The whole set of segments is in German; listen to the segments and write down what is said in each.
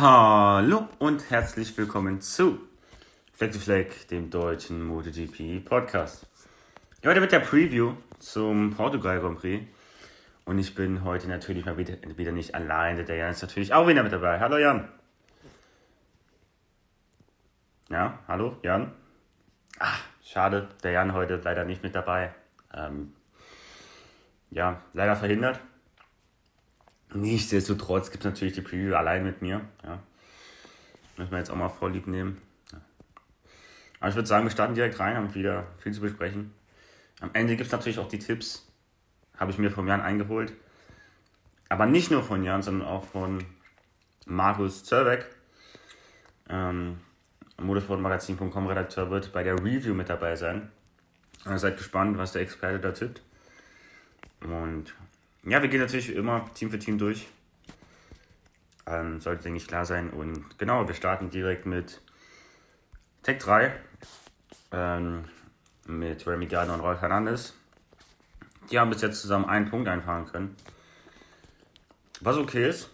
Hallo und herzlich willkommen zu Fleck to Fleck, dem deutschen MotoGP Podcast. Heute mit der Preview zum Portugal Grand Prix. Und ich bin heute natürlich mal wieder, wieder nicht alleine. Der Jan ist natürlich auch wieder mit dabei. Hallo Jan. Ja, hallo Jan. Ach, schade, der Jan heute leider nicht mit dabei. Ähm, ja, leider verhindert. Nichtsdestotrotz gibt es natürlich die Preview allein mit mir. Ja. Müssen wir jetzt auch mal vorlieb nehmen. Ja. Aber ich würde sagen, wir starten direkt rein, haben wieder viel zu besprechen. Am Ende gibt es natürlich auch die Tipps. Habe ich mir von Jan eingeholt. Aber nicht nur von Jan, sondern auch von Markus Zerbeck. Ähm, Motorsportmagazin.com Redakteur wird bei der Review mit dabei sein. Also seid gespannt, was der Experte da tippt. Und ja, wir gehen natürlich immer Team für Team durch. Ähm, sollte, denke ich, klar sein. Und genau, wir starten direkt mit Tech 3. Ähm, mit Remy Gardner und Rolf Hernandez. Die haben bis jetzt zusammen einen Punkt einfahren können. Was okay ist.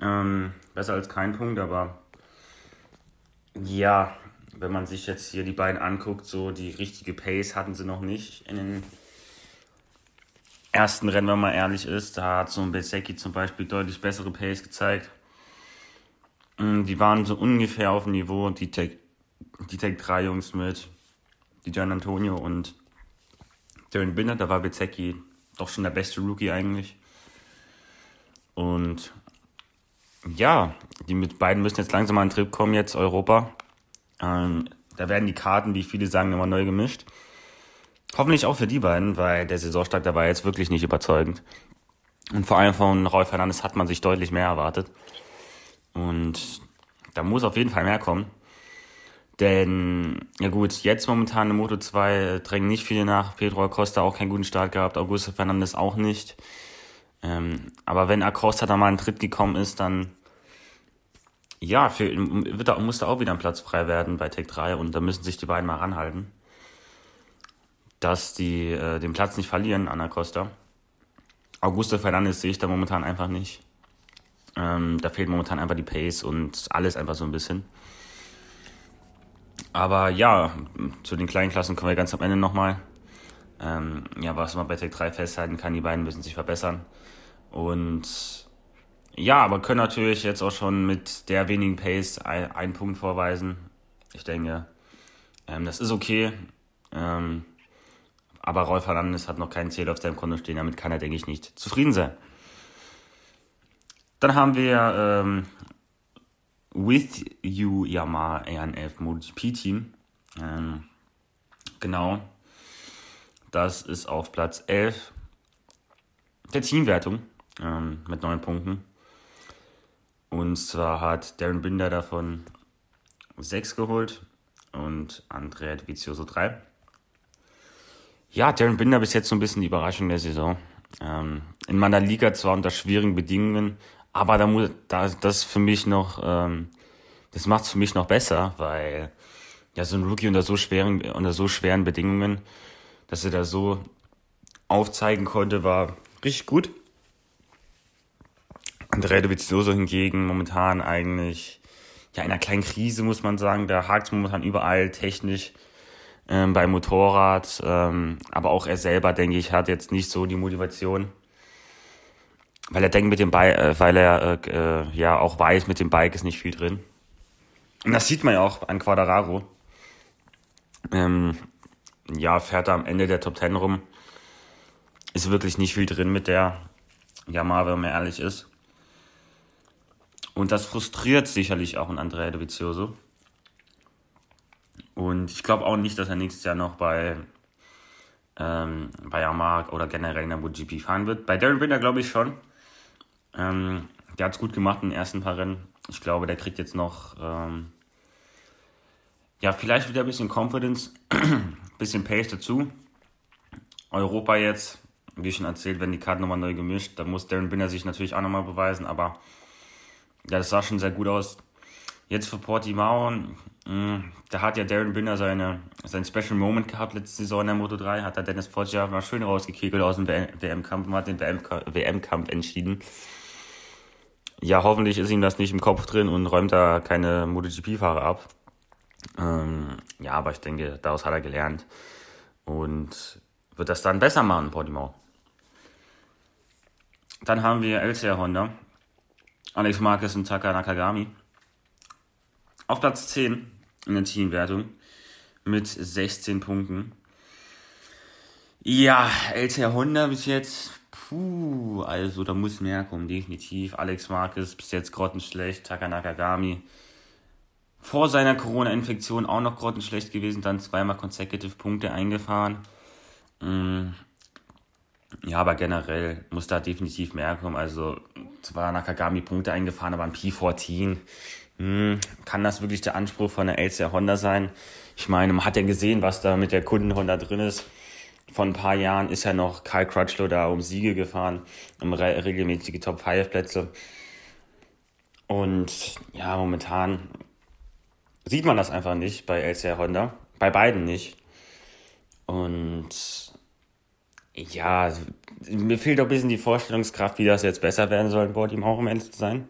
Ähm, besser als kein Punkt, aber ja, wenn man sich jetzt hier die beiden anguckt, so die richtige Pace hatten sie noch nicht in den ersten Rennen, wenn man ehrlich ist. Da hat so ein Besecki zum Beispiel deutlich bessere Pace gezeigt. Mm, die waren so ungefähr auf dem Niveau, die Tech, die Tech 3 Jungs mit die Gian Antonio und Darren Binder, da war Bezecki doch schon der beste Rookie eigentlich. Und ja, die mit beiden müssen jetzt langsam mal einen Trip kommen, jetzt Europa. Ähm, da werden die Karten, wie viele sagen, immer neu gemischt. Hoffentlich auch für die beiden, weil der Saisonstart dabei jetzt wirklich nicht überzeugend. Und vor allem von Rolf Hernandez hat man sich deutlich mehr erwartet. Und da muss auf jeden Fall mehr kommen. Denn, ja gut, jetzt momentan im Moto 2 äh, drängen nicht viele nach. Pedro Acosta auch keinen guten Start gehabt, Augusto Fernandes auch nicht. Ähm, aber wenn Acosta da mal einen Tritt gekommen ist, dann ja, für, wird da, muss da auch wieder ein Platz frei werden bei Tech 3 und da müssen sich die beiden mal ranhalten, dass die äh, den Platz nicht verlieren an Acosta. Augusto Fernandes sehe ich da momentan einfach nicht. Ähm, da fehlt momentan einfach die Pace und alles einfach so ein bisschen. Aber ja, zu den kleinen Klassen kommen wir ganz am Ende nochmal. Ähm, ja, was man bei Tech 3 festhalten kann, die beiden müssen sich verbessern. Und ja, aber können natürlich jetzt auch schon mit der wenigen Pace ein, einen Punkt vorweisen. Ich denke, ähm, das ist okay. Ähm, aber Rolf Hernandez hat noch keinen Zähler auf seinem Konto stehen, damit kann er, denke ich, nicht zufrieden sein. Dann haben wir ähm, With You Yamaha RNF MotoGP Team. Ähm, genau. Das ist auf Platz 11 der Teamwertung ähm, mit 9 Punkten. Und zwar hat Darren Binder davon 6 geholt und Andrea Vizioso 3. Ja, Darren Binder bis jetzt so ein bisschen die Überraschung der Saison. Ähm, in meiner Liga zwar unter schwierigen Bedingungen, aber da muss, da, das für mich noch, ähm, das macht es für mich noch besser, weil ja so ein Rookie unter so schweren, unter so schweren Bedingungen, dass er da so aufzeigen konnte, war richtig gut. Andrea Dovizioso hingegen momentan eigentlich ja in einer kleinen Krise, muss man sagen. Da hakt momentan überall technisch ähm, beim Motorrad. Ähm, aber auch er selber, denke ich, hat jetzt nicht so die Motivation, weil er denkt mit dem Bike, äh, weil er äh, äh, ja auch weiß, mit dem Bike ist nicht viel drin. Und das sieht man ja auch an Quadraro. Ähm, ja, fährt er am Ende der Top Ten rum. Ist wirklich nicht viel drin mit der Yamaha, wenn man ehrlich ist. Und das frustriert sicherlich auch ein Andrea Dovizioso. Und ich glaube auch nicht, dass er nächstes Jahr noch bei, ähm, bei Yamaha oder generell in der MotoGP fahren wird. Bei Darren Binder glaube ich schon. Ähm, der hat es gut gemacht in den ersten paar Rennen. Ich glaube, der kriegt jetzt noch, ähm, ja, vielleicht wieder ein bisschen Confidence, ein bisschen Pace dazu. Europa jetzt, wie schon erzählt, wenn die Karten nochmal neu gemischt, da muss Darren Binder sich natürlich auch nochmal beweisen, aber ja, das sah schon sehr gut aus. Jetzt für Portimao, da hat ja Darren Binder seine, sein Special Moment gehabt letzte Saison in der Moto 3, hat da Dennis Foggia mal schön rausgekegelt aus dem WM-Kampf und hat den WM-Kampf entschieden. Ja, hoffentlich ist ihm das nicht im Kopf drin und räumt da keine MotoGP-Fahrer ab. Ähm, ja, aber ich denke, daraus hat er gelernt und wird das dann besser machen, Portimao. Dann haben wir LCR Honda, Alex Marquez und Taka Nakagami. Auf Platz 10 in der Teamwertung mit 16 Punkten. Ja, LCR Honda bis jetzt, puh, also da muss mehr kommen, definitiv. Alex Marquez bis jetzt grottenschlecht, Taka Nakagami vor seiner Corona-Infektion auch noch grottenschlecht gewesen, dann zweimal consecutive Punkte eingefahren. Mm, ja, aber generell muss da definitiv mehr kommen. Also zwar Nakagami Punkte eingefahren, aber ein P14. Hm, kann das wirklich der Anspruch von der LCR Honda sein? Ich meine, man hat ja gesehen, was da mit der Kunden Honda drin ist. Vor ein paar Jahren ist ja noch Kyle Crutchlow da um Siege gefahren, um re regelmäßige Top 5 Plätze. Und ja, momentan sieht man das einfach nicht bei LCR Honda. Bei beiden nicht. Und ja, mir fehlt auch ein bisschen die Vorstellungskraft, wie das jetzt besser werden soll, bei ihm auch um ehrlich zu sein.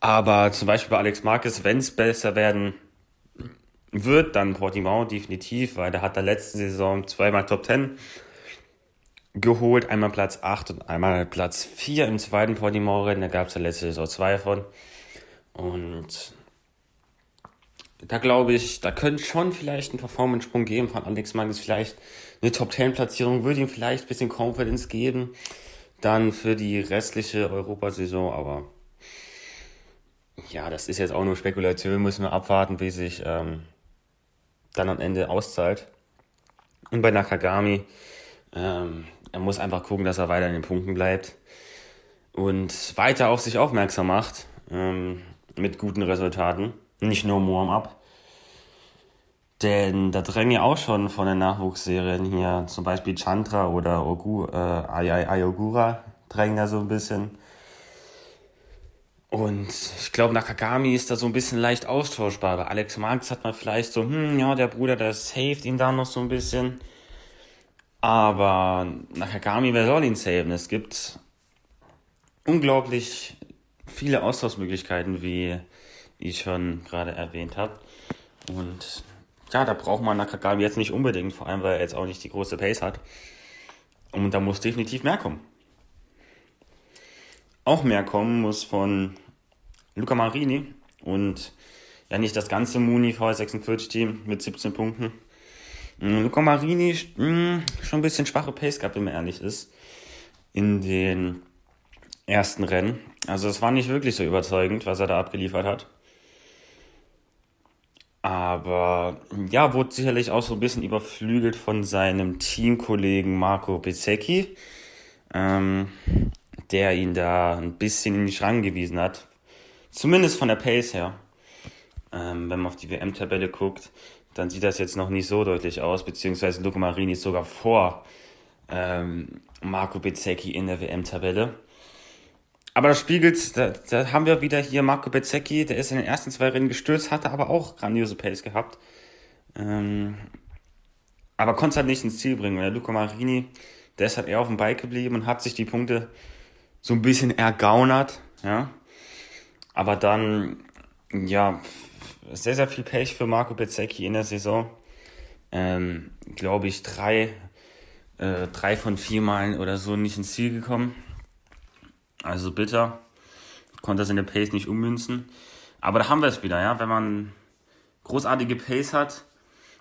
Aber zum Beispiel bei Alex Marquez, wenn es besser werden wird, dann Portimao definitiv, weil der hat der letzte Saison zweimal Top 10 geholt, einmal Platz 8 und einmal Platz 4 im zweiten Portimao-Rennen. Da gab es ja letzte Saison zwei davon. Und da glaube ich, da könnte schon vielleicht ein Performance-Sprung geben von Alex Marquez. Vielleicht eine Top-10-Platzierung würde ihm vielleicht ein bisschen Confidence geben. Dann für die restliche Europasaison, aber ja, das ist jetzt auch nur Spekulation, müssen wir abwarten, wie sich ähm, dann am Ende auszahlt. Und bei Nakagami, ähm, er muss einfach gucken, dass er weiter in den Punkten bleibt und weiter auf sich aufmerksam macht ähm, mit guten Resultaten. Nicht nur Warm-up. Denn da drängen ja auch schon von den Nachwuchsserien hier, zum Beispiel Chandra oder Ogu, äh, Ayogura drängen da so ein bisschen. Und ich glaube, Nakagami ist da so ein bisschen leicht austauschbar. Bei Alex Marx hat man vielleicht so, hm, ja, der Bruder, der saved ihn da noch so ein bisschen. Aber Nakagami, wer soll ihn saven? Es gibt unglaublich viele Austauschmöglichkeiten, wie ich schon gerade erwähnt habe. Und ja, da braucht man Nakagami jetzt nicht unbedingt, vor allem weil er jetzt auch nicht die große Pace hat. Und da muss definitiv mehr kommen. Auch mehr kommen muss von Luca Marini und ja nicht das ganze Muni V46-Team mit 17 Punkten. Mm, Luca Marini mh, mm, schon ein bisschen schwache Pace gehabt, wenn man ehrlich ist, in den ersten Rennen. Also es war nicht wirklich so überzeugend, was er da abgeliefert hat. Aber ja, wurde sicherlich auch so ein bisschen überflügelt von seinem Teamkollegen Marco Bezzecchi, ähm, der ihn da ein bisschen in die Schranken gewiesen hat. Zumindest von der Pace her. Ähm, wenn man auf die WM-Tabelle guckt, dann sieht das jetzt noch nicht so deutlich aus, beziehungsweise Luca Marini ist sogar vor ähm, Marco Bezzecchi in der WM-Tabelle. Aber das spiegelt, da, da haben wir wieder hier Marco Bezzecchi, der ist in den ersten zwei Rennen gestürzt, hatte aber auch grandiose Pace gehabt. Ähm, aber konnte es halt nicht ins Ziel bringen. Und Luca Marini, der ist halt eher auf dem Bike geblieben und hat sich die Punkte so ein bisschen ergaunert, ja. Aber dann, ja, sehr, sehr viel Pech für Marco Bezzecchi in der Saison. Ähm, Glaube ich, drei, äh, drei von vier Malen oder so nicht ins Ziel gekommen. Also bitter. Konnte das in der Pace nicht ummünzen. Aber da haben wir es wieder, ja. Wenn man großartige Pace hat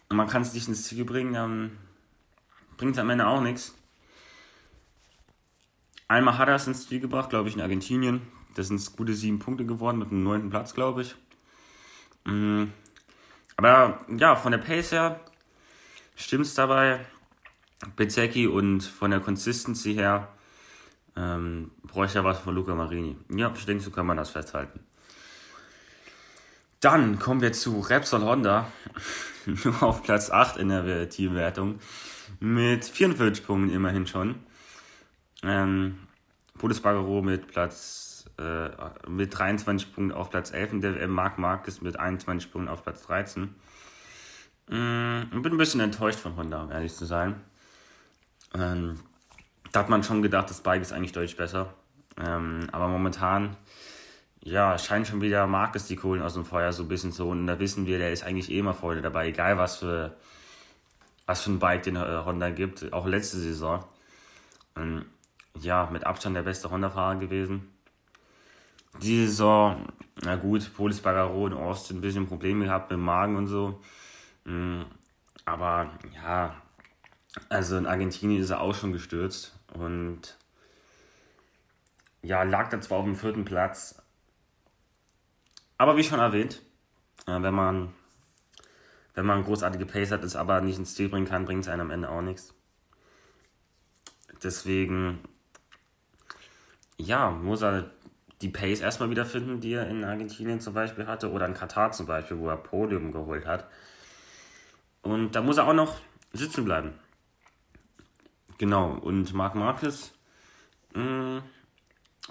und man kann es nicht ins Ziel bringen, dann bringt es am Ende auch nichts. Einmal hat er es ins Ziel gebracht, glaube ich, in Argentinien. Das sind gute sieben Punkte geworden mit einem neunten Platz, glaube ich. Mm. Aber ja, von der Pace her stimmt es dabei. Bezecki und von der Consistency her Ähm, bräuchte ja was von Luca Marini. Ja, ich denke, so kann man das festhalten. Dann kommen wir zu Repsol Honda. Nur auf Platz 8 in der Teamwertung. Mit 44 Punkten immerhin schon. Ähm, Polis Bagaro mit Platz äh, mit 23 Punkten auf Platz 11 und der Marc Marquez mit 21 Punkten auf Platz 13. Ähm, ich bin ein bisschen enttäuscht von Honda, um ehrlich zu sein. Ähm, da hat man schon gedacht, das Bike ist eigentlich deutlich besser. Ähm, aber momentan, ja, scheint schon wieder Marcus die Kohlen aus dem Feuer so ein bisschen zu holen. Und da wissen wir, der ist eigentlich eh immer vorne dabei, egal was für, was für ein Bike den äh, Honda gibt. Auch letzte Saison. Ähm, ja, mit Abstand der beste Honda-Fahrer gewesen. Die Saison, na gut, Polis Bagaro und Austin ein bisschen Probleme gehabt mit dem Magen und so. Ähm, aber ja, also in Argentinien ist er auch schon gestürzt. Und ja, lag da zwar auf dem vierten Platz, aber wie schon erwähnt, äh, wenn man wenn man großartige Pace hat, es aber nicht ins Ziel bringen kann, bringt es einem am Ende auch nichts. Deswegen, ja, muss er die Pace erstmal wiederfinden, die er in Argentinien zum Beispiel hatte, oder in Katar zum Beispiel, wo er Podium geholt hat. Und da muss er auch noch sitzen bleiben. Genau, und Marc Marquez, mh,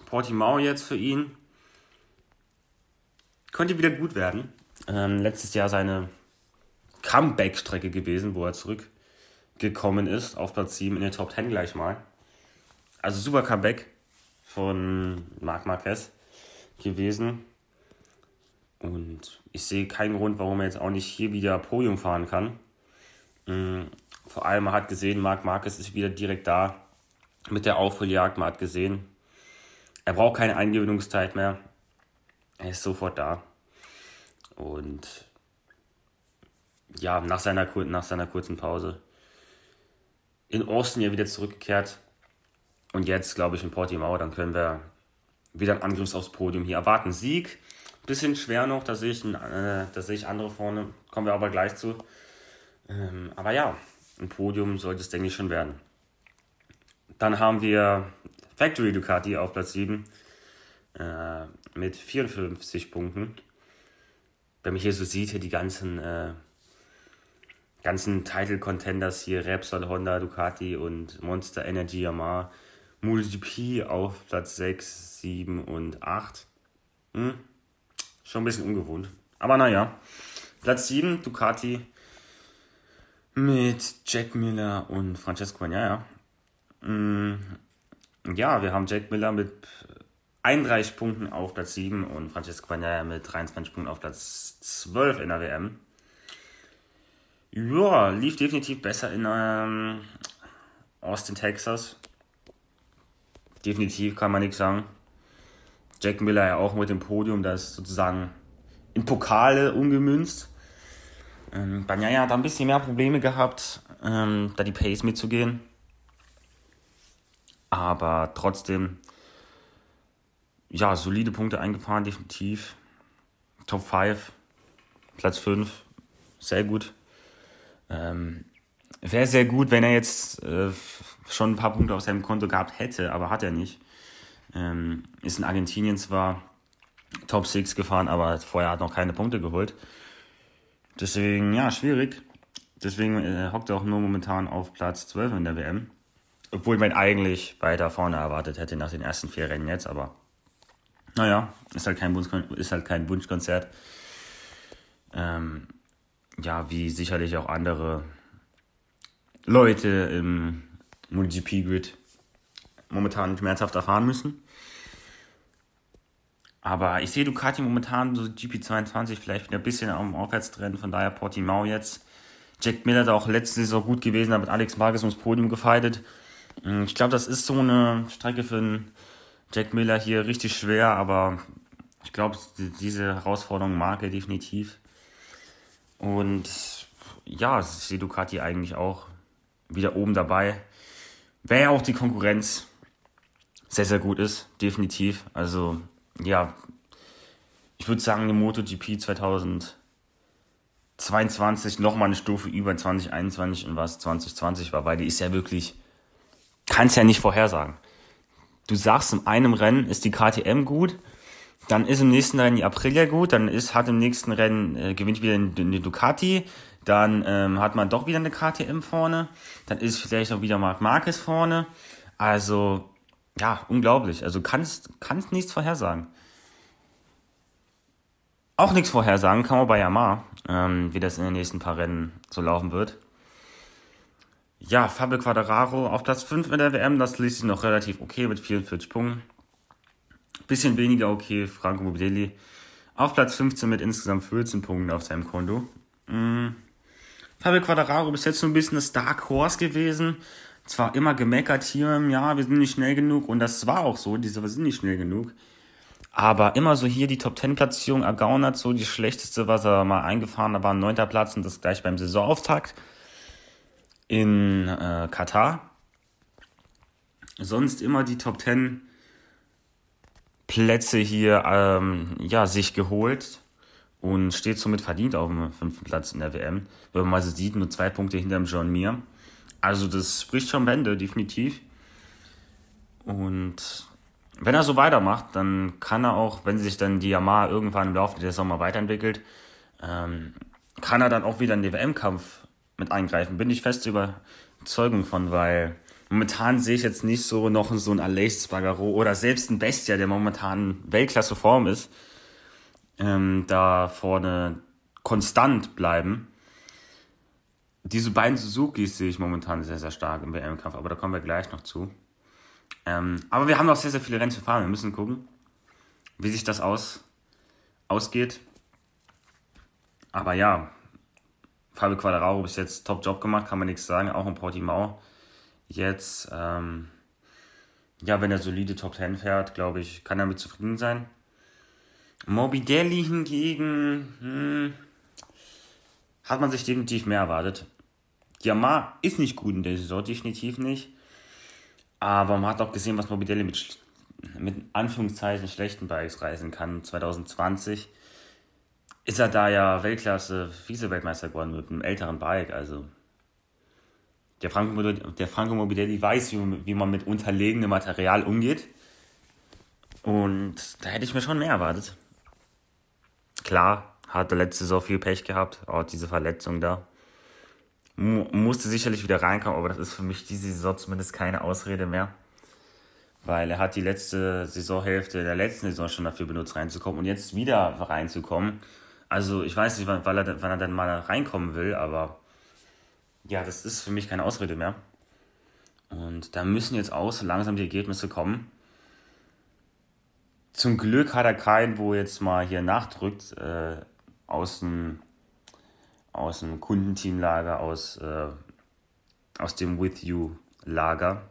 Portimao jetzt für ihn, könnte wieder gut werden. Ähm, letztes Jahr seine Comeback-Strecke gewesen, wo er zurückgekommen ist, auf Platz 7 in der Top 10 gleich mal. Also super Comeback von Marc Marquez gewesen. Und ich sehe keinen Grund, warum er jetzt auch nicht hier wieder Podium fahren kann. Mhm. Vor allem, man hat gesehen, Marc Marquez ist wieder direkt da mit der Aufholjagd. Man hat gesehen, er braucht keine Eingewöhnungszeit mehr. Er ist sofort da. Und ja, nach seiner, nach seiner kurzen Pause in Austin ja wieder zurückgekehrt. Und jetzt, glaube ich, in Portimao, dann können wir wieder einen Angriff aufs Podium hier erwarten. Sieg, bisschen schwer noch, da sehe ich, äh, da sehe ich andere vorne, kommen wir aber gleich zu. Ähm, aber ja, ein Podium sollte es, denke ich, schon werden. Dann haben wir Factory Ducati auf Platz 7 äh, mit 54 Punkten. Wenn man hier so sieht, hier die ganzen, äh, ganzen Title-Contenders hier, Repsol, Honda, Ducati und Monster Energy Yamaha, MotoGP auf Platz 6, 7 und 8. Hm? Schon ein bisschen ungewohnt. Aber naja, Platz 7, Ducati mit Jack Miller und Francesco Bagnaia. Mm, ja, wir haben Jack Miller mit 31 Punkten auf Platz 7 und Francesco Bagnaia mit 23 Punkten auf Platz 12 in der WM. Ja, lief definitiv besser in ähm, Austin, Texas. Definitiv kann man nichts sagen. Jack Miller ja auch mit dem Podium, das sozusagen in Pokale umgemünzt. Ähm, Banyaya hat ein bisschen mehr Probleme gehabt, ähm, da die Pace mitzugehen. Aber trotzdem, ja, solide Punkte eingefahren, definitiv. Top 5, Platz 5, sehr gut. Ähm, Wäre sehr gut, wenn er jetzt äh, schon ein paar Punkte auf seinem Konto gehabt hätte, aber hat er nicht. Ähm, ist in Argentinien zwar Top 6 gefahren, aber vorher hat noch keine Punkte geholt. Deswegen, ja, schwierig. Deswegen äh, hockt er auch nur momentan auf Platz 12 in der WM. Obwohl man eigentlich weiter vorne erwartet hätte nach den ersten vier Rennen jetzt, aber naja, ist halt kein, Wunsch, ist halt kein Wunschkonzert. Ähm, ja, wie sicherlich auch andere Leute im MotoGP-Grid momentan schmerzhaft erfahren müssen. Aber ich sehe Ducati momentan so GP22 vielleicht wieder ein bisschen am Aufwärtstrend, von daher Portimao jetzt. Jack Miller hat auch letzte Saison gut gewesen, hat mit Alex Marquez ums Podium gefeitet. Hm, ich glaube, das ist so eine Strecke für einen Jack Miller hier richtig schwer, aber ich glaube, diese Herausforderung mag er definitiv. Und ja, ich sehe Ducati eigentlich auch wieder oben dabei. Wäre ja auch die Konkurrenz sehr, sehr gut ist, definitiv. Also ja, ich würde sagen, die MotoGP 2022 nochmal eine Stufe über 2021 und was 2020 war, weil die ist ja wirklich, kann es ja nicht vorhersagen. du sagst, in einem Rennen ist die KTM gut, dann ist im nächsten Rennen die Aprilia gut, dann ist, hat im nächsten Rennen, äh, gewinnt wieder eine Ducati, dann ähm, hat man doch wieder eine KTM vorne, dann ist vielleicht auch wieder Marc Marquez vorne. Also, ja, unglaublich. Also kannst, kannst nichts vorhersagen. Auch nichts vorhersagen kann man bei Yamaha, ähm, wie das in den nächsten paar Rennen so laufen wird. Ja, Fabio Quadraro auf Platz 5 in der WM, das liest sich noch relativ okay mit 44 Punkten. Bisschen weniger okay, Franco Morbidelli auf Platz 15 mit insgesamt 14 Punkten auf seinem Konto. Mhm. Fabio Quadraro bis jetzt so ein bisschen das Dark Horse gewesen. Zwar immer gemeckert hier, ja, wir sind nicht schnell genug und das war auch so, diese wir sind nicht schnell genug. Aber immer so hier die Top 10 Platzierung ergaunert, so die schlechteste, was er mal eingefahren hat, war ein neunter Platz und das gleich beim Saisonauftakt in äh, Katar. Sonst immer die Top 10 Plätze hier ähm, ja, sich geholt und steht somit verdient auf dem fünften Platz in der WM. Wenn man mal so sieht, nur zwei Punkte hinter dem John Mir. Also das spricht schon Bände, definitiv. Und wenn er so weitermacht, dann kann er auch, wenn sich dann die Yamaha irgendwann im Laufe der Sommer weiterentwickelt, ähm, kann er dann auch wieder in den WM-Kampf mit eingreifen. Bin ich feste Überzeugung von, weil momentan sehe ich jetzt nicht so noch so ein Aleix Spargaro oder selbst ein Bestia, der momentan Weltklasse Form ist, ähm, da vorne konstant bleiben. Diese beiden Suzukis sehe ich momentan sehr, sehr stark im WM-Kampf, aber da kommen wir gleich noch zu. Ähm, aber wir haben noch sehr, sehr viele Rennen zu fahren. Wir müssen gucken, wie sich das aus, ausgeht. Aber ja, Fabio Quadraro bis jetzt top Job gemacht, kann man nichts sagen, auch in Portimao. Jetzt, ähm, ja, wenn er solide Top 10 fährt, glaube ich, kann er mit zufrieden sein. Morbidelli hingegen hm, hat man sich definitiv mehr erwartet. Yamaha ist nicht gut in der Saison, definitiv nicht. Aber man hat auch gesehen, was Morbidelli mit, mit Anführungszeichen schlechten Bikes reisen kann. 2020 ist er da ja Weltklasse Vize-Weltmeister geworden mit einem älteren Bike. Also der Franco, der Franco Morbidelli weiß, wie, wie man mit unterlegenem Material umgeht. Und da hätte ich mir schon mehr erwartet. Klar, hatte letzte Saison viel Pech gehabt, auch diese Verletzung da. M musste sicherlich wieder reinkommen, aber das ist für mich diese Saison zumindest keine Ausrede mehr. Weil er hat die letzte Saisonhälfte der letzten Saison schon dafür benutzt, reinzukommen und jetzt wieder reinzukommen. Also ich weiß nicht, wann, er, wann er dann mal reinkommen will, aber ja, das ist für mich keine Ausrede mehr. Und da müssen jetzt auch so langsam die Ergebnisse kommen. Zum Glück hat er keinen, wo jetzt mal hier nachdrückt, äh, aus dem, aus dem Kundenteamlager, aus, äh, aus dem With You-Lager.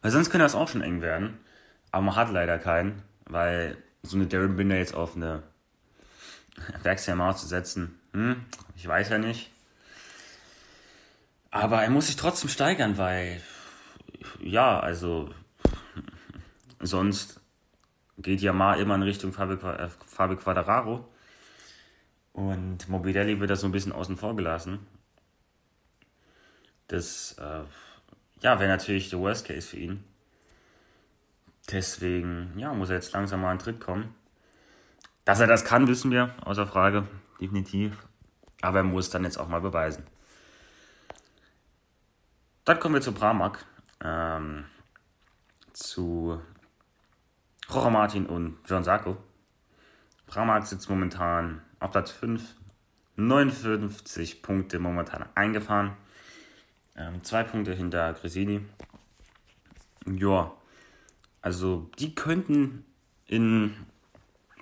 Weil sonst könnte das auch schon eng werden. Aber man hat leider keinen, weil so eine Darren Binder jetzt auf eine Werksheimer zu setzen, hm, ich weiß ja nicht. Aber er muss sich trotzdem steigern, weil, ja, also, sonst geht Yamaha immer in Richtung Fabio, äh, Quadraro. Und Mobidelli wird da so ein bisschen außen vor gelassen. Das äh, ja, wäre natürlich der Worst Case für ihn. Deswegen ja, muss er jetzt langsam mal an den Tritt kommen. Dass er das kann, wissen wir, außer Frage, definitiv. Aber er muss dann jetzt auch mal beweisen. Dann kommen wir zu Pramac. Ähm, zu Jorge Martin und John Sarko. Pramac sitzt momentan auf Platz 5. 59 Punkte momentan eingefahren. Ähm, zwei Punkte hinter Gresini. Ja, also die könnten in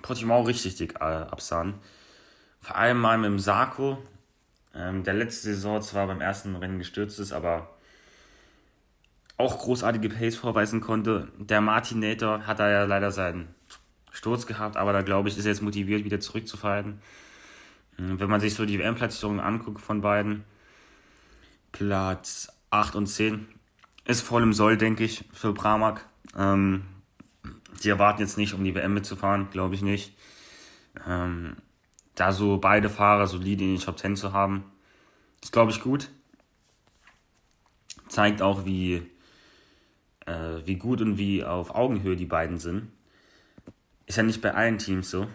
Portimao richtig dick äh, absahen. Vor allem mal mit dem Sarko, ähm, der letzte Saison zwar beim ersten Rennen gestürzt ist, aber auch großartige Pace vorweisen konnte. Der Martinator hat da ja leider seinen Sturz gehabt, aber da glaube ich, ist er jetzt motiviert, wieder zurückzufallen. Hm, wenn man sich so die WM-Platzierungen anguckt von beiden, Platz 8 und 10 ist voll im Soll, denke ich, für Pramac. Ähm, die erwarten jetzt nicht, um die WM mitzufahren, glaube ich nicht. Ähm, da so beide Fahrer solide in die Top 10 zu haben, ist, glaube ich, gut. Zeigt auch, wie äh, wie gut und wie auf Augenhöhe die beiden sind. Ist ja nicht bei allen Teams so.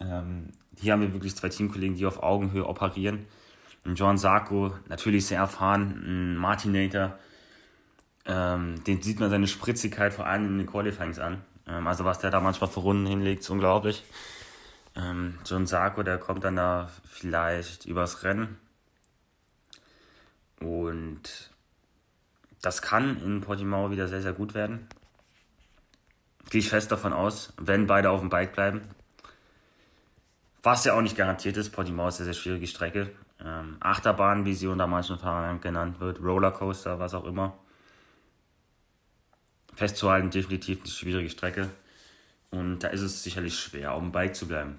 Ähm, hier haben wir wirklich zwei Teamkollegen, die auf Augenhöhe operieren. John Sarko, natürlich sehr erfahren, ein Martinator, ähm, den sieht man seine Spritzigkeit vor allem in den Qualifyings an. Ähm, also was der da manchmal für Runden hinlegt, ist unglaublich. Ähm, John Sarko, der kommt dann da vielleicht übers Rennen. Und das kann in Portimao wieder sehr, sehr gut werden. Gehe ich fest davon aus, wenn beide auf dem Bike bleiben. Was ja auch nicht garantiert ist, Portimao ist eine sehr, sehr schwierige Strecke. Ähm, Achterbahn, wie manchen Fahrern genannt wird, Rollercoaster, was auch immer. Festzuhalten, definitiv eine schwierige Strecke. Und da ist es sicherlich schwer, auf dem Bike zu bleiben.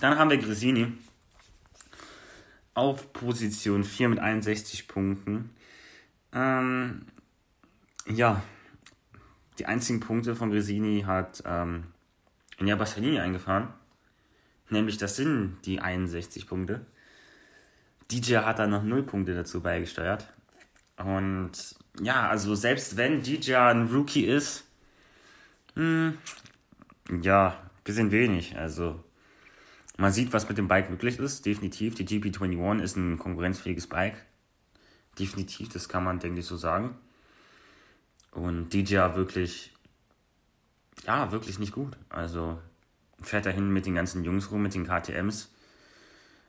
Dann haben wir Gresini auf Position 4 mit 61 Punkten. Ähm, ja, die einzigen Punkte von Gresini hat ähm, Nia Bassanini eingefahren. Nämlich das sind die 61 Punkte. DJ hat da noch 0 Punkte dazu beigesteuert. Und ja, also selbst wenn DJ ein Rookie ist, hm, ja, bisschen wenig. Also man sieht, was mit dem Bike möglich ist. Definitiv, die GP21 ist ein konkurrenzfähiges Bike. Definitiv, das kann man, denke ich, so sagen. Und DJ wirklich, ja, wirklich nicht gut. Also fährt dahin mit den ganzen Jungs rum, mit den KTMs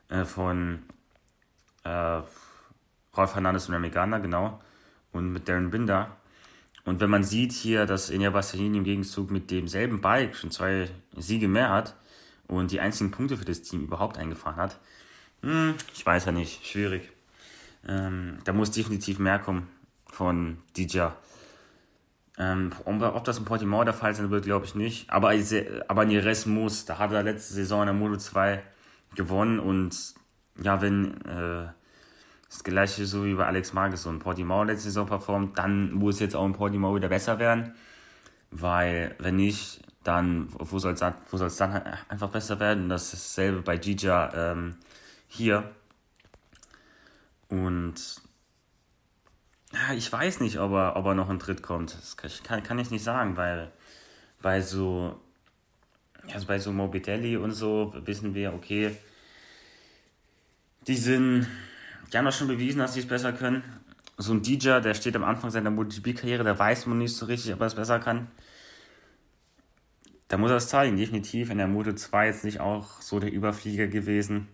äh, von äh, Rolf Hernandez und Gardner, genau, und mit Darren Binder. Und wenn man sieht hier, dass Enya Bastianini im Gegenzug mit demselben Bike schon zwei Siege mehr hat und die einzigen Punkte für das Team überhaupt eingefahren hat, hm, ich weiß ja nicht, schwierig. Ähm, da muss definitiv mehr kommen von DJ. Ähm, ob das in Portimao der Fall sein wird, glaube ich nicht. Aber, aber Nieres muss. Da hat er letzte Saison in der Moto 2 gewonnen. Und ja, wenn äh, das gleiche so wie bei Alex Marquez und Portimao letzte Saison performt, dann muss jetzt auch in Portimao wieder besser werden. Weil, wenn nicht, dann, wo soll es dann, dann einfach besser werden? Ist dasselbe bei Gija ähm, hier. Und ja, ich weiß nicht, ob er, ob er noch ein Tritt kommt. Das kann, kann ich nicht sagen, weil bei so, also bei so Morbidelli und so wissen wir, okay, die sind, die haben doch schon bewiesen, dass sie es besser können. So ein DJ, der steht am Anfang seiner MotoGP-Karriere, der weiß man nicht so richtig, ob er es besser kann. Da muss er es zeigen, definitiv. In der Moto 2 jetzt nicht auch so der Überflieger gewesen.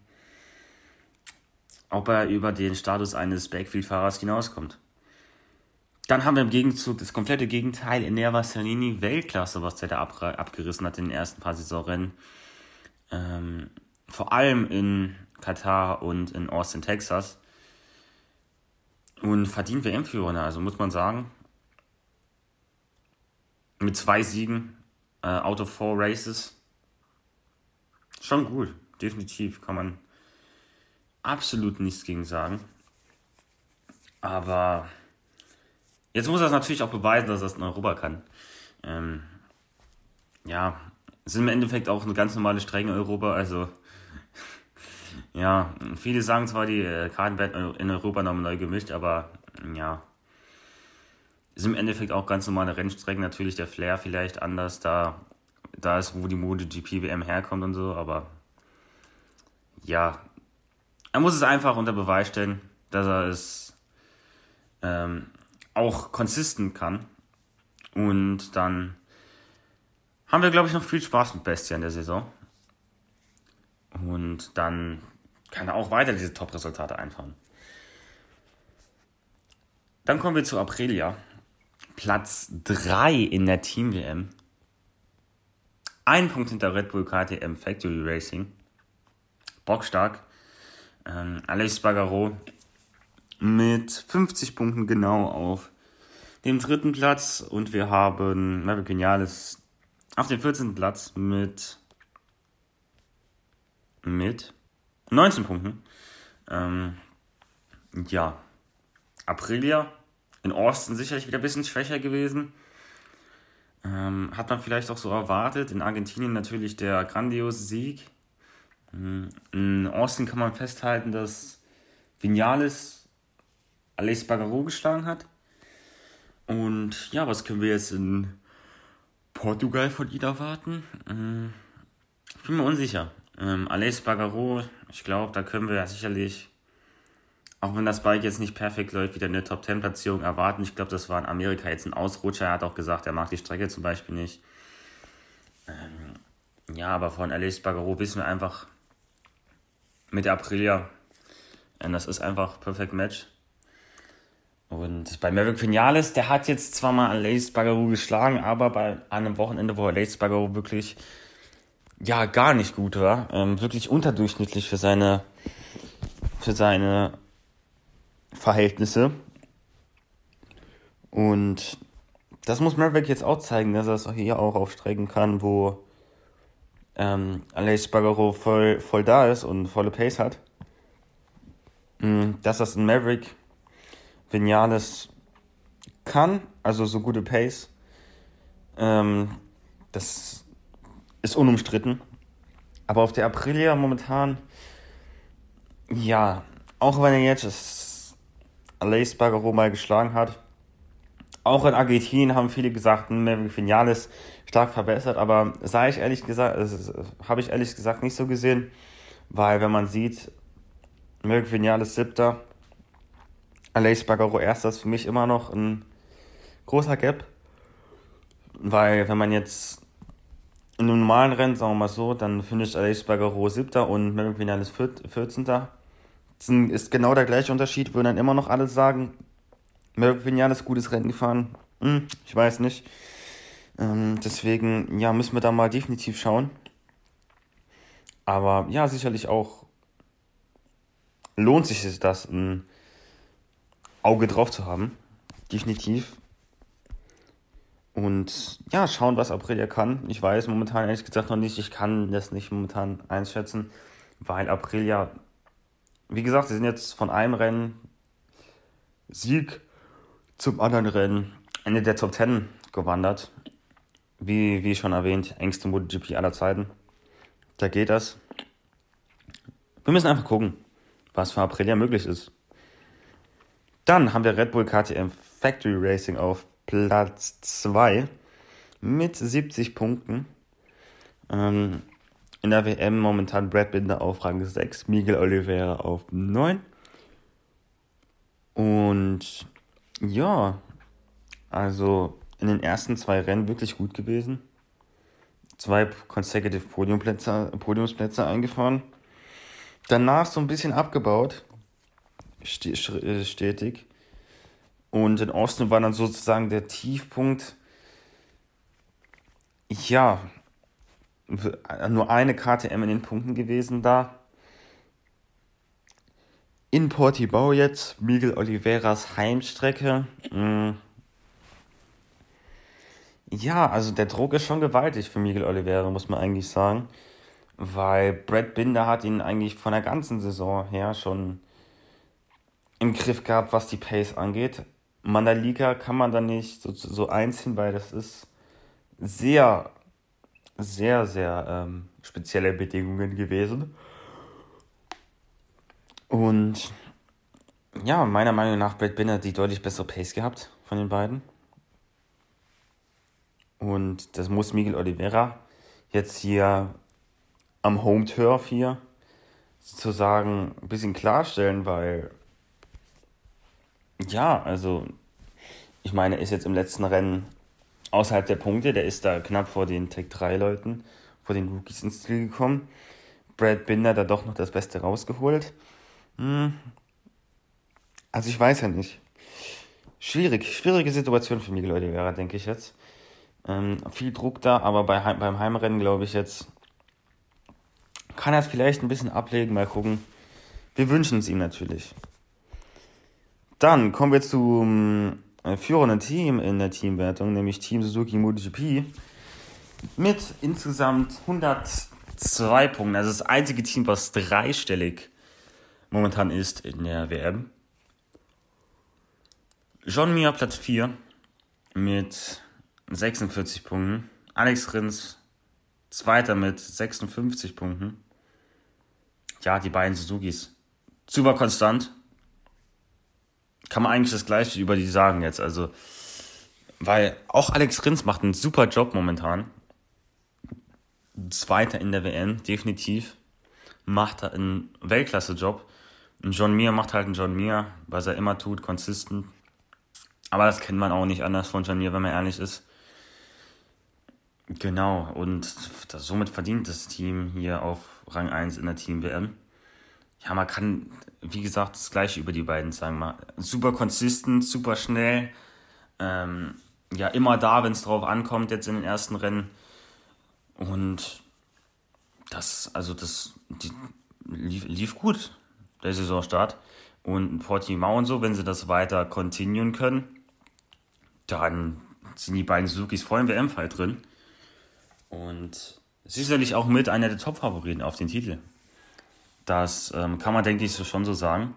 Ob er über den Status eines Backfield-Fahrers hinauskommt. Dann haben wir im Gegenzug das komplette Gegenteil in der Vassalini Weltklasse, was der da ab, abgerissen hat in den ersten paar Saisonrennen. Ähm, vor allem in Katar und in Austin, Texas. Und verdient WM-Führer, also muss man sagen. Mit zwei Siegen, äh, out of four races. Schon gut, definitiv, kann man absolut nichts gegen sagen. Aber Jetzt muss er es natürlich auch beweisen, dass er es in Europa kann. Ähm, ja, es ist im Endeffekt auch eine ganz normale Strenge Europa, also ja, viele sagen zwar, die äh, Karten werden in Europa nochmal neu gemischt, aber ja, ist im Endeffekt auch ganz normale Rennstrecken, natürlich der Flair vielleicht anders, da, da ist, wo die MotoGP WM herkommt und so, aber ja, er muss es einfach unter Beweis stellen, dass er es ähm, auch consistent kann. Und dann haben wir, glaube ich, noch viel Spaß mit Bestia in der Saison. Und dann kann er auch weiter diese Top-Resultate einfahren. Dann kommen wir zu Aprilia. Platz 3 in der Team-WM. Ein Punkt hinter Red Bull KTM Factory Racing. Bockstark. Ähm, Alex Bagaro mit 50 Punkten genau auf dem dritten Platz und wir haben Maverick Vinales auf dem 14. Platz mit, mit 19 Punkten. Ähm, ja, Aprilia in Austin sicherlich wieder ein bisschen schwächer gewesen. Ähm, hat man vielleicht auch so erwartet. In Argentinien natürlich der grandiose Sieg. Ähm, in Austin kann man festhalten, dass Vinales Alex Bagaro geschlagen hat. Und ja, was können wir jetzt in Portugal von ihm erwarten? Ähm, ich bin mir unsicher. Ähm, Aleix Bagaro, ich glaube, da können wir ja sicherlich, auch wenn das Bike jetzt nicht perfekt läuft, wieder eine Top-10-Platzierung erwarten. Ich glaube, das war in Amerika jetzt ein Ausrutscher. Er hat auch gesagt, er mag die Strecke zum Beispiel nicht. Ähm, ja, aber von Aleix Bagaro wissen wir einfach mit der Aprilia, äh, das ist einfach Perfect Match. Und bei Maverick Vinales, der hat jetzt zwar mal Lace Bagaro geschlagen, aber bei einem Wochenende, wo Lace Bagaro wirklich ja gar nicht gut war, ähm, wirklich unterdurchschnittlich für seine für seine Verhältnisse. Und das muss Maverick jetzt auch zeigen, dass er es hier auch aufstrecken kann, wo ähm, Aleix Bagaro voll, voll da ist und volle Pace hat. Mm, dass das ein Maverick Vinales kann, also so gute Pace, ähm, das ist unumstritten. Aber auf der Aprilia momentan, ja, auch wenn er jetzt das Aleix Bagaro mal geschlagen hat, auch in Argentinien haben viele gesagt, Maverick Vinales stark verbessert, aber sah ich ehrlich gesagt, habe ich ehrlich gesagt nicht so gesehen, weil wenn man sieht, Maverick Vinales siebter, Aleix Bagaro erster ist für mich immer noch ein großer Gap. Weil wenn man jetzt in einem normalen Rennen, sagen wir mal so, dann finisht Aleix Bagaro siebter und Maverick Vinales 14. Das ist genau der gleiche Unterschied, würden dann immer noch alle sagen, Vinales gutes Rennen gefahren. Hm, ich weiß nicht. Ähm, deswegen, ja, müssen wir da mal definitiv schauen. Aber ja, sicherlich auch lohnt sich das, ein Auge drauf zu haben. Definitiv. Und ja, schauen, was Aprilia kann. Ich weiß momentan ehrlich gesagt noch nicht, ich kann das nicht momentan einschätzen, weil Aprilia, wie gesagt, sie sind jetzt von einem Rennen Sieg zum anderen Rennen Ende der Top 10 gewandert. Wie, wie schon erwähnt, engste MotoGP aller Zeiten. Da geht das. Wir müssen einfach gucken, was für Aprilia möglich ist. Dann haben wir Red Bull KTM Factory Racing auf Platz 2 mit 70 Punkten. Ähm, in der WM momentan Brad Binder auf Rang 6, Miguel Oliveira auf 9. Und ja, also in den ersten zwei Rennen wirklich gut gewesen. Zwei consecutive Podiumplätze, Podiumsplätze eingefahren. Danach so ein bisschen abgebaut. Äh, stetig. Und in Austin war dann sozusagen der Tiefpunkt. Ja, nur eine KTM in den Punkten gewesen da. In Portimao jetzt, Miguel Oliveras Heimstrecke. Hm. Ja, also der Druck ist schon gewaltig für Miguel Oliveira, muss man eigentlich sagen. Weil Brad Binder hat ihn eigentlich von der ganzen Saison her schon im Griff gehabt, was die Pace angeht. Mandalika kann man da nicht so, so einziehen, weil das ist sehr, sehr, sehr ähm, spezielle Bedingungen gewesen. Und ja, meiner Meinung nach Brad Binder die deutlich bessere Pace gehabt von den beiden. Und das muss Miguel Oliveira jetzt hier am Home Turf hier sozusagen ein bisschen klarstellen, weil ja, also ich meine, ist jetzt im letzten Rennen außerhalb der Punkte, der ist da knapp vor den Tech 3 Leuten, vor den Rookies ins Ziel gekommen. Brad Binder da doch noch das Beste rausgeholt. Also ich weiß ja nicht. Schwierig, schwierige Situation für Miguel Oliveira, denke ich jetzt. Ähm, viel Druck da, aber bei, beim Heimrennen glaube ich jetzt, kann er es vielleicht ein bisschen ablegen, mal gucken. Wir wünschen es ihm natürlich. Dann kommen wir zum äh, führenden Team in der Teamwertung, nämlich Team Suzuki MotoGP. Mit insgesamt 102 Punkten. Also das einzige Team, was dreistellig momentan ist in der WM. John Mir Platz 4 mit 46 Punkten. Alex Rins Zweiter mit 56 Punkten. Ja, die beiden Suzukis. Super konstant kann man eigentlich das Gleiche über die sagen jetzt. Also weil auch Alex Rins macht einen super Job momentan. Zweiter in der WM, definitiv. Macht einen Weltklasse-Job. Und John Mir macht halt einen John Mir, was er immer tut, konsistent. Aber das kennt man auch nicht anders von John Mir, wenn man ehrlich ist. Genau, und das, somit verdient das Team hier auf Rang 1 in der Team-WM. Ja, man kann, wie gesagt, das gleiche über die beiden sagen. Mal super konsistent, super schnell. Ähm, ja, immer da, wenn es drauf ankommt, jetzt in den ersten Rennen. Und das, also das die, lief, lief gut, der Saisonstart. Und Portimao und so, wenn sie das weiter continuen können, dann sind die beiden Suzukis voll im WM-Fall drin. Und sicherlich auch mit einer der Top-Favoriten auf den Titel. Das ähm, kann man, denke ich, so schon so sagen.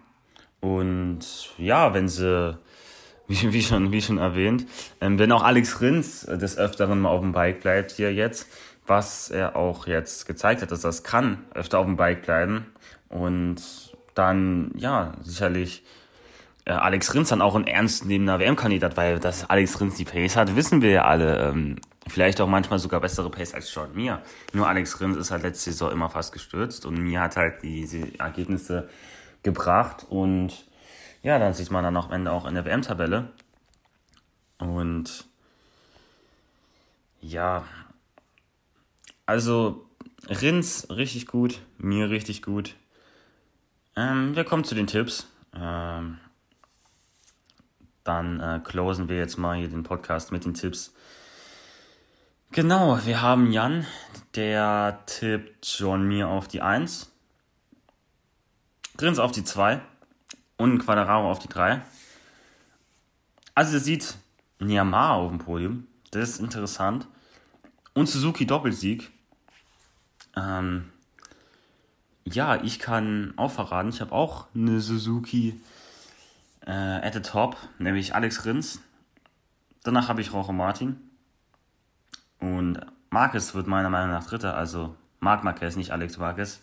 Und ja, wenn sie, wie, wie, schon, wie schon erwähnt, ähm, wenn auch Alex Rins des Öfteren mal auf dem Bike bleibt hier jetzt, was er auch jetzt gezeigt hat, dass das kann, öfter auf dem Bike bleiben. Und dann, ja, sicherlich äh, Alex Rins dann auch ein ernstnehmender WM-Kandidat, weil dass Alex Rins die Pace hat, wissen wir ja alle. Ähm, vielleicht auch manchmal sogar bessere Pace als John Mir. Nur Alex Rins ist halt letzte Saison immer fast gestürzt und Mir hat halt diese Ergebnisse gebracht und ja, dann sieht man dann am Ende auch in der WM-Tabelle. Und ja, also Rins richtig gut, mir richtig gut. Ähm, wir kommen zu den Tipps. Ähm, dann äh, closen wir jetzt mal hier den Podcast mit den Tipps. Genau, wir haben Jan, der tippt John Mir auf die 1, Grins auf die 2 und Quadraro auf die 3. Also ihr seht Niamara auf dem Podium, das ist interessant. Und Suzuki Doppelsieg. Ähm, ja, ich kann auch verraten, ich habe auch eine Suzuki äh, at the top, nämlich Alex Rins. Danach habe ich Roche Martin. Und Marquez wird meiner Meinung nach Dritter, also Marc Marquez, nicht Alex Marquez.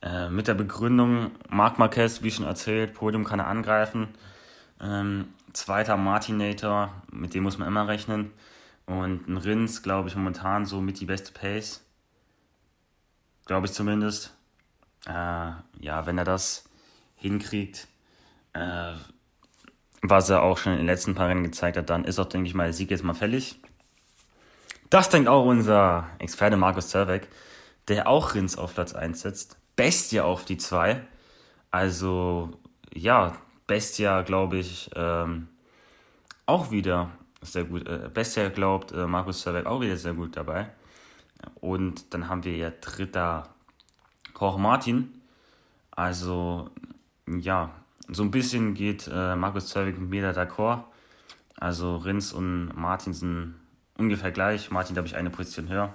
Äh, mit der Begründung, Marc Marquez, wie schon erzählt, Podium kann er angreifen. Ähm, zweiter Martinator, mit dem muss man immer rechnen. Und ein Rins, glaube ich, momentan so mit die beste Pace. Glaube ich zumindest. Äh, ja, wenn er das hinkriegt, äh, was er auch schon in den letzten paar Rennen gezeigt hat, dann ist auch, denke ich mal, der Sieg jetzt mal fällig. Das denkt auch unser Experte Markus Zerbeck, der auch Rins auf Platz 1 setzt. Bestia auf die 2. Also, ja, Bestia, glaube ich, ähm, auch wieder sehr gut. Äh, Bestia glaubt äh, Markus Zerbeck auch wieder sehr gut dabei. Und dann haben wir ja dritter Jorge Martin. Also, ja, so ein bisschen geht äh, Markus Zerbeck mit mir da d'accord. Also Rins und Martin sind ungefähr gleich. Martin, glaube ich, eine Position höher.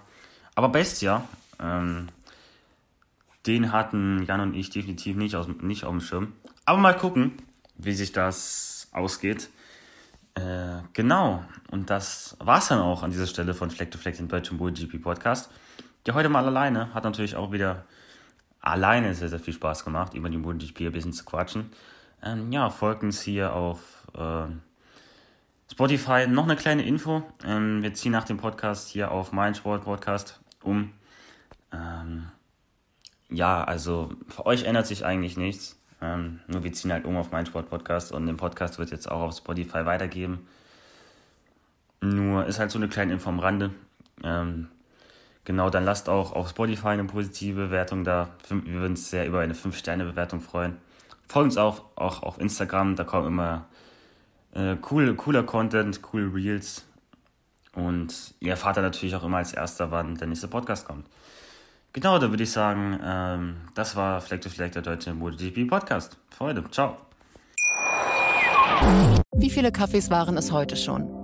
Aber Bestia, ähm, den hatten Jan und ich definitiv nicht, aus, nicht auf dem Schirm. Aber mal gucken, wie sich das ausgeht. Äh, genau, und das war's dann auch an dieser Stelle von Fleck to Fleck, den deutschen GP Podcast. Der heute mal alleine hat natürlich auch wieder alleine sehr, sehr viel Spaß gemacht, über die MotoGP ein bisschen zu quatschen. Ähm, ja, folgt uns hier auf äh, Spotify noch eine kleine Info. Ähm, wir ziehen nach dem Podcast hier auf mein Sport Podcast um. Ähm, ja, also für euch ändert sich eigentlich nichts. Ähm, nur wir ziehen halt um auf mein Sport Podcast und den Podcast wird jetzt auch auf Spotify weitergeben. Nur ist halt so eine kleine Info am Rande. Ähm, genau, dann lasst auch auf Spotify eine positive Bewertung da. Wir würden uns sehr über eine 5-Sterne-Bewertung freuen. Folgt uns auch, auch auf Instagram, da kommen immer äh, cool, cooler Content, coole Reels. Und ihr erfahrt dann natürlich auch immer als erster, wann der nächste Podcast kommt. Genau, da würde ich sagen, ähm, das war Fleck to Fleck, der deutsche MotoGP Podcast. Freude, ciao. Wie viele Kaffees waren es heute schon?